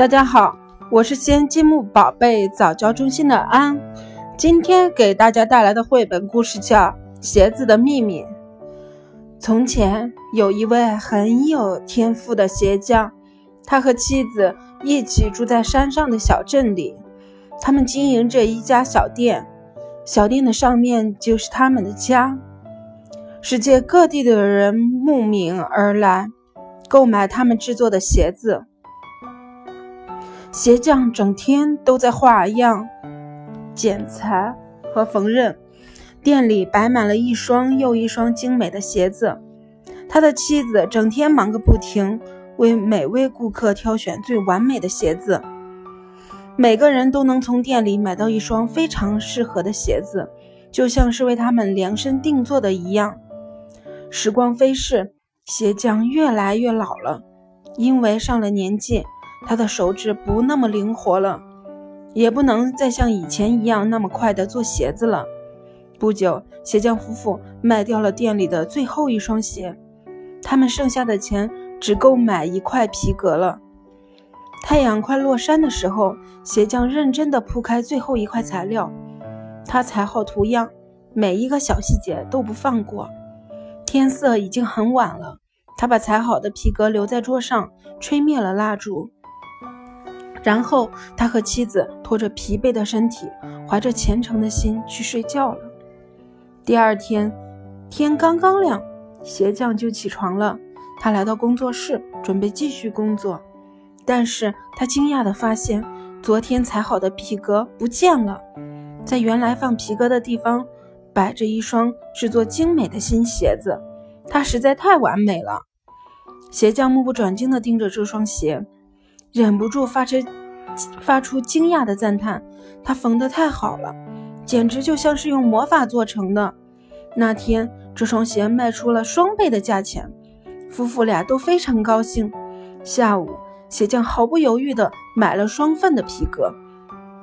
大家好，我是先积木宝贝早教中心的安，今天给大家带来的绘本故事叫《鞋子的秘密》。从前有一位很有天赋的鞋匠，他和妻子一起住在山上的小镇里，他们经营着一家小店，小店的上面就是他们的家。世界各地的人慕名而来，购买他们制作的鞋子。鞋匠整天都在画样、剪裁和缝纫，店里摆满了一双又一双精美的鞋子。他的妻子整天忙个不停，为每位顾客挑选最完美的鞋子。每个人都能从店里买到一双非常适合的鞋子，就像是为他们量身定做的一样。时光飞逝，鞋匠越来越老了，因为上了年纪。他的手指不那么灵活了，也不能再像以前一样那么快地做鞋子了。不久，鞋匠夫妇卖掉了店里的最后一双鞋，他们剩下的钱只够买一块皮革了。太阳快落山的时候，鞋匠认真地铺开最后一块材料，他裁好图样，每一个小细节都不放过。天色已经很晚了，他把裁好的皮革留在桌上，吹灭了蜡烛。然后，他和妻子拖着疲惫的身体，怀着虔诚的心去睡觉了。第二天，天刚刚亮，鞋匠就起床了。他来到工作室，准备继续工作。但是他惊讶地发现，昨天裁好的皮革不见了，在原来放皮革的地方，摆着一双制作精美的新鞋子。它实在太完美了。鞋匠目不转睛地盯着这双鞋。忍不住发出发出惊讶的赞叹，他缝得太好了，简直就像是用魔法做成的。那天，这双鞋卖出了双倍的价钱，夫妇俩都非常高兴。下午，鞋匠毫不犹豫地买了双份的皮革，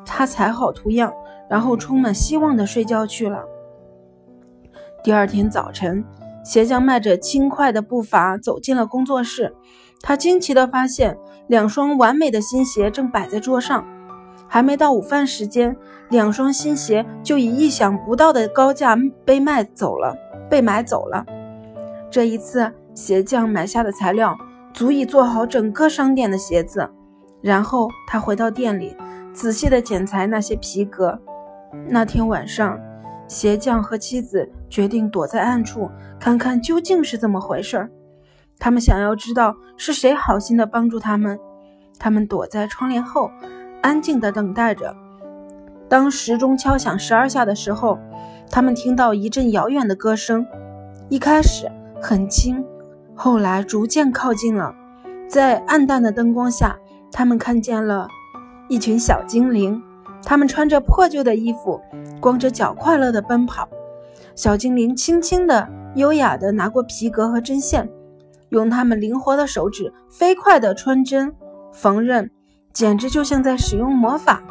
他裁好图样，然后充满希望地睡觉去了。第二天早晨，鞋匠迈着轻快的步伐走进了工作室。他惊奇地发现，两双完美的新鞋正摆在桌上。还没到午饭时间，两双新鞋就以意想不到的高价被卖走了，被买走了。这一次，鞋匠买下的材料足以做好整个商店的鞋子。然后他回到店里，仔细地剪裁那些皮革。那天晚上，鞋匠和妻子决定躲在暗处，看看究竟是怎么回事儿。他们想要知道是谁好心的帮助他们。他们躲在窗帘后，安静地等待着。当时钟敲响十二下的时候，他们听到一阵遥远的歌声。一开始很轻，后来逐渐靠近了。在暗淡的灯光下，他们看见了一群小精灵。他们穿着破旧的衣服，光着脚，快乐地奔跑。小精灵轻轻地、优雅地拿过皮革和针线。用他们灵活的手指飞快地穿针缝纫，简直就像在使用魔法。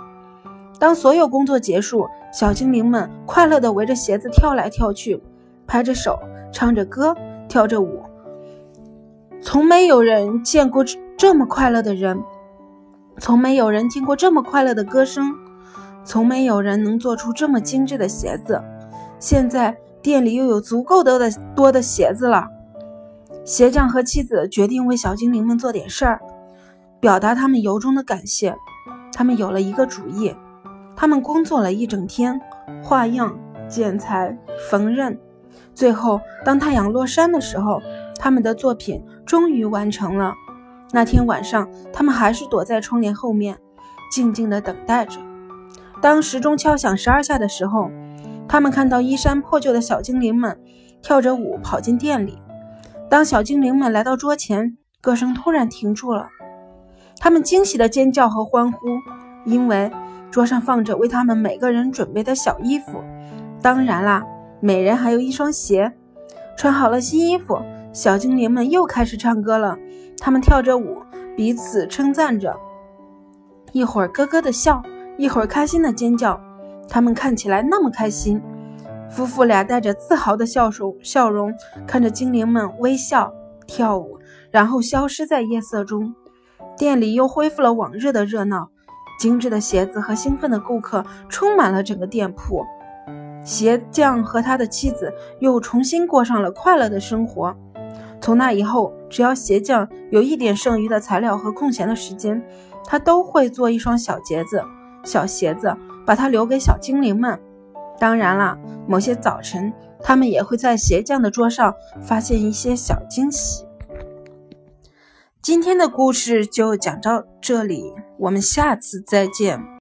当所有工作结束，小精灵们快乐地围着鞋子跳来跳去，拍着手，唱着歌，跳着舞。从没有人见过这么快乐的人，从没有人听过这么快乐的歌声，从没有人能做出这么精致的鞋子。现在店里又有足够多的多的鞋子了。鞋匠和妻子决定为小精灵们做点事儿，表达他们由衷的感谢。他们有了一个主意，他们工作了一整天，画样、剪裁、缝纫。最后，当太阳落山的时候，他们的作品终于完成了。那天晚上，他们还是躲在窗帘后面，静静地等待着。当时钟敲响十二下的时候，他们看到衣衫破旧的小精灵们跳着舞跑进店里。当小精灵们来到桌前，歌声突然停住了。他们惊喜的尖叫和欢呼，因为桌上放着为他们每个人准备的小衣服。当然啦，每人还有一双鞋。穿好了新衣服，小精灵们又开始唱歌了。他们跳着舞，彼此称赞着，一会儿咯咯的笑，一会儿开心的尖叫。他们看起来那么开心。夫妇俩带着自豪的笑容，笑容看着精灵们微笑跳舞，然后消失在夜色中。店里又恢复了往日的热闹，精致的鞋子和兴奋的顾客充满了整个店铺。鞋匠和他的妻子又重新过上了快乐的生活。从那以后，只要鞋匠有一点剩余的材料和空闲的时间，他都会做一双小鞋子、小鞋子，把它留给小精灵们。当然了，某些早晨，他们也会在鞋匠的桌上发现一些小惊喜。今天的故事就讲到这里，我们下次再见。